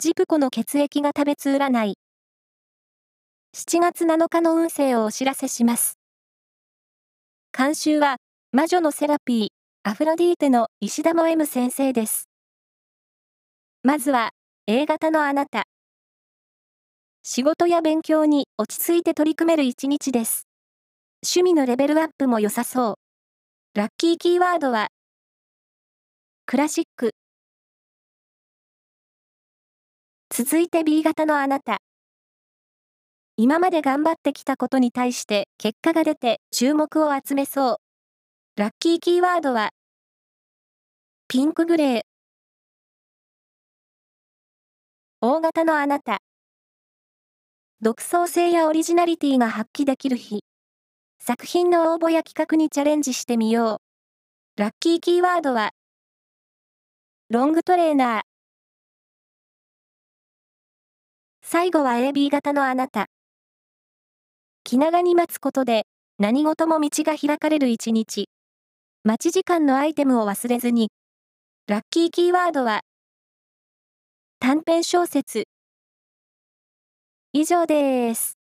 ジプコの血液が食べつ占い。7月7日の運勢をお知らせします。監修は、魔女のセラピー、アフロディーテの石田も M 先生です。まずは、A 型のあなた。仕事や勉強に落ち着いて取り組める一日です。趣味のレベルアップも良さそう。ラッキーキーワードは、クラシック。続いて B 型のあなた。今まで頑張ってきたことに対して結果が出て注目を集めそう。ラッキーキーワードは、ピンクグレー。大型のあなた。独創性やオリジナリティが発揮できる日。作品の応募や企画にチャレンジしてみよう。ラッキーキーワードは、ロングトレーナー。最後は AB 型のあなた。気長に待つことで、何事も道が開かれる一日。待ち時間のアイテムを忘れずに。ラッキーキーワードは、短編小説。以上です。